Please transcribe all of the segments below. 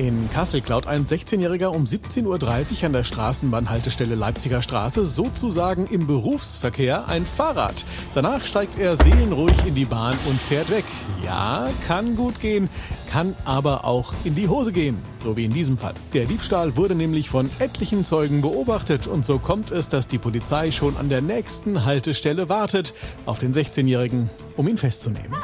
In Kassel klaut ein 16-Jähriger um 17.30 Uhr an der Straßenbahnhaltestelle Leipziger Straße sozusagen im Berufsverkehr ein Fahrrad. Danach steigt er seelenruhig in die Bahn und fährt weg. Ja, kann gut gehen, kann aber auch in die Hose gehen. So wie in diesem Fall. Der Diebstahl wurde nämlich von etlichen Zeugen beobachtet und so kommt es, dass die Polizei schon an der nächsten Haltestelle wartet auf den 16-Jährigen, um ihn festzunehmen.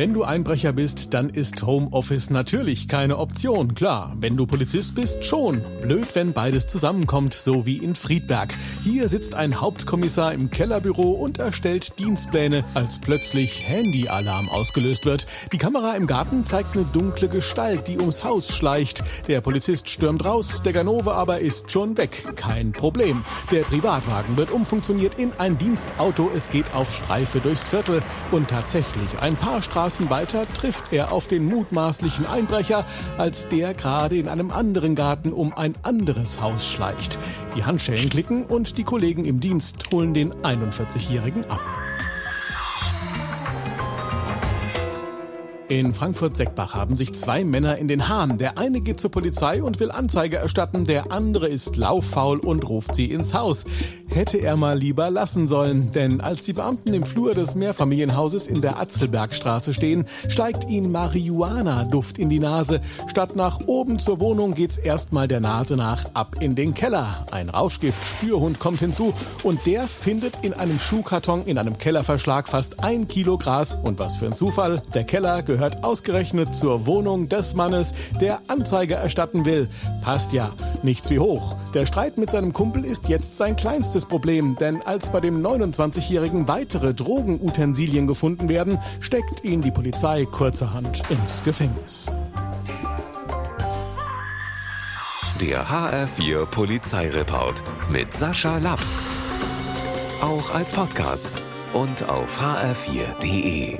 Wenn du Einbrecher bist, dann ist Homeoffice natürlich keine Option. Klar, wenn du Polizist bist, schon. Blöd, wenn beides zusammenkommt, so wie in Friedberg. Hier sitzt ein Hauptkommissar im Kellerbüro und erstellt Dienstpläne, als plötzlich Handyalarm ausgelöst wird. Die Kamera im Garten zeigt eine dunkle Gestalt, die ums Haus schleicht. Der Polizist stürmt raus, der Ganove aber ist schon weg. Kein Problem. Der Privatwagen wird umfunktioniert in ein Dienstauto. Es geht auf Streife durchs Viertel. Und tatsächlich, ein paar Straßen Weiter trifft er auf den mutmaßlichen Einbrecher, als der gerade in einem anderen Garten um ein anderes Haus schleicht. Die Handschellen klicken und die Kollegen im Dienst holen den 41-Jährigen ab. In Frankfurt-Seckbach haben sich zwei Männer in den Haaren. Der eine geht zur Polizei und will Anzeige erstatten, der andere ist lauffaul und ruft sie ins Haus. Hätte er mal lieber lassen sollen, denn als die Beamten im Flur des Mehrfamilienhauses in der Atzelbergstraße stehen, steigt ihnen Marihuana-Duft in die Nase. Statt nach oben zur Wohnung geht's erstmal der Nase nach ab in den Keller. Ein Rauschgift-Spürhund kommt hinzu und der findet in einem Schuhkarton in einem Kellerverschlag fast ein Kilo Gras. Und was für ein Zufall, der Keller gehört ausgerechnet zur Wohnung des Mannes, der Anzeige erstatten will. Passt ja, nichts wie hoch. Der Streit mit seinem Kumpel ist jetzt sein kleinstes Problem, denn als bei dem 29-Jährigen weitere Drogenutensilien gefunden werden, steckt ihn die Polizei kurzerhand ins Gefängnis. Der HR4 Polizeireport mit Sascha Lapp. Auch als Podcast und auf hr4.de.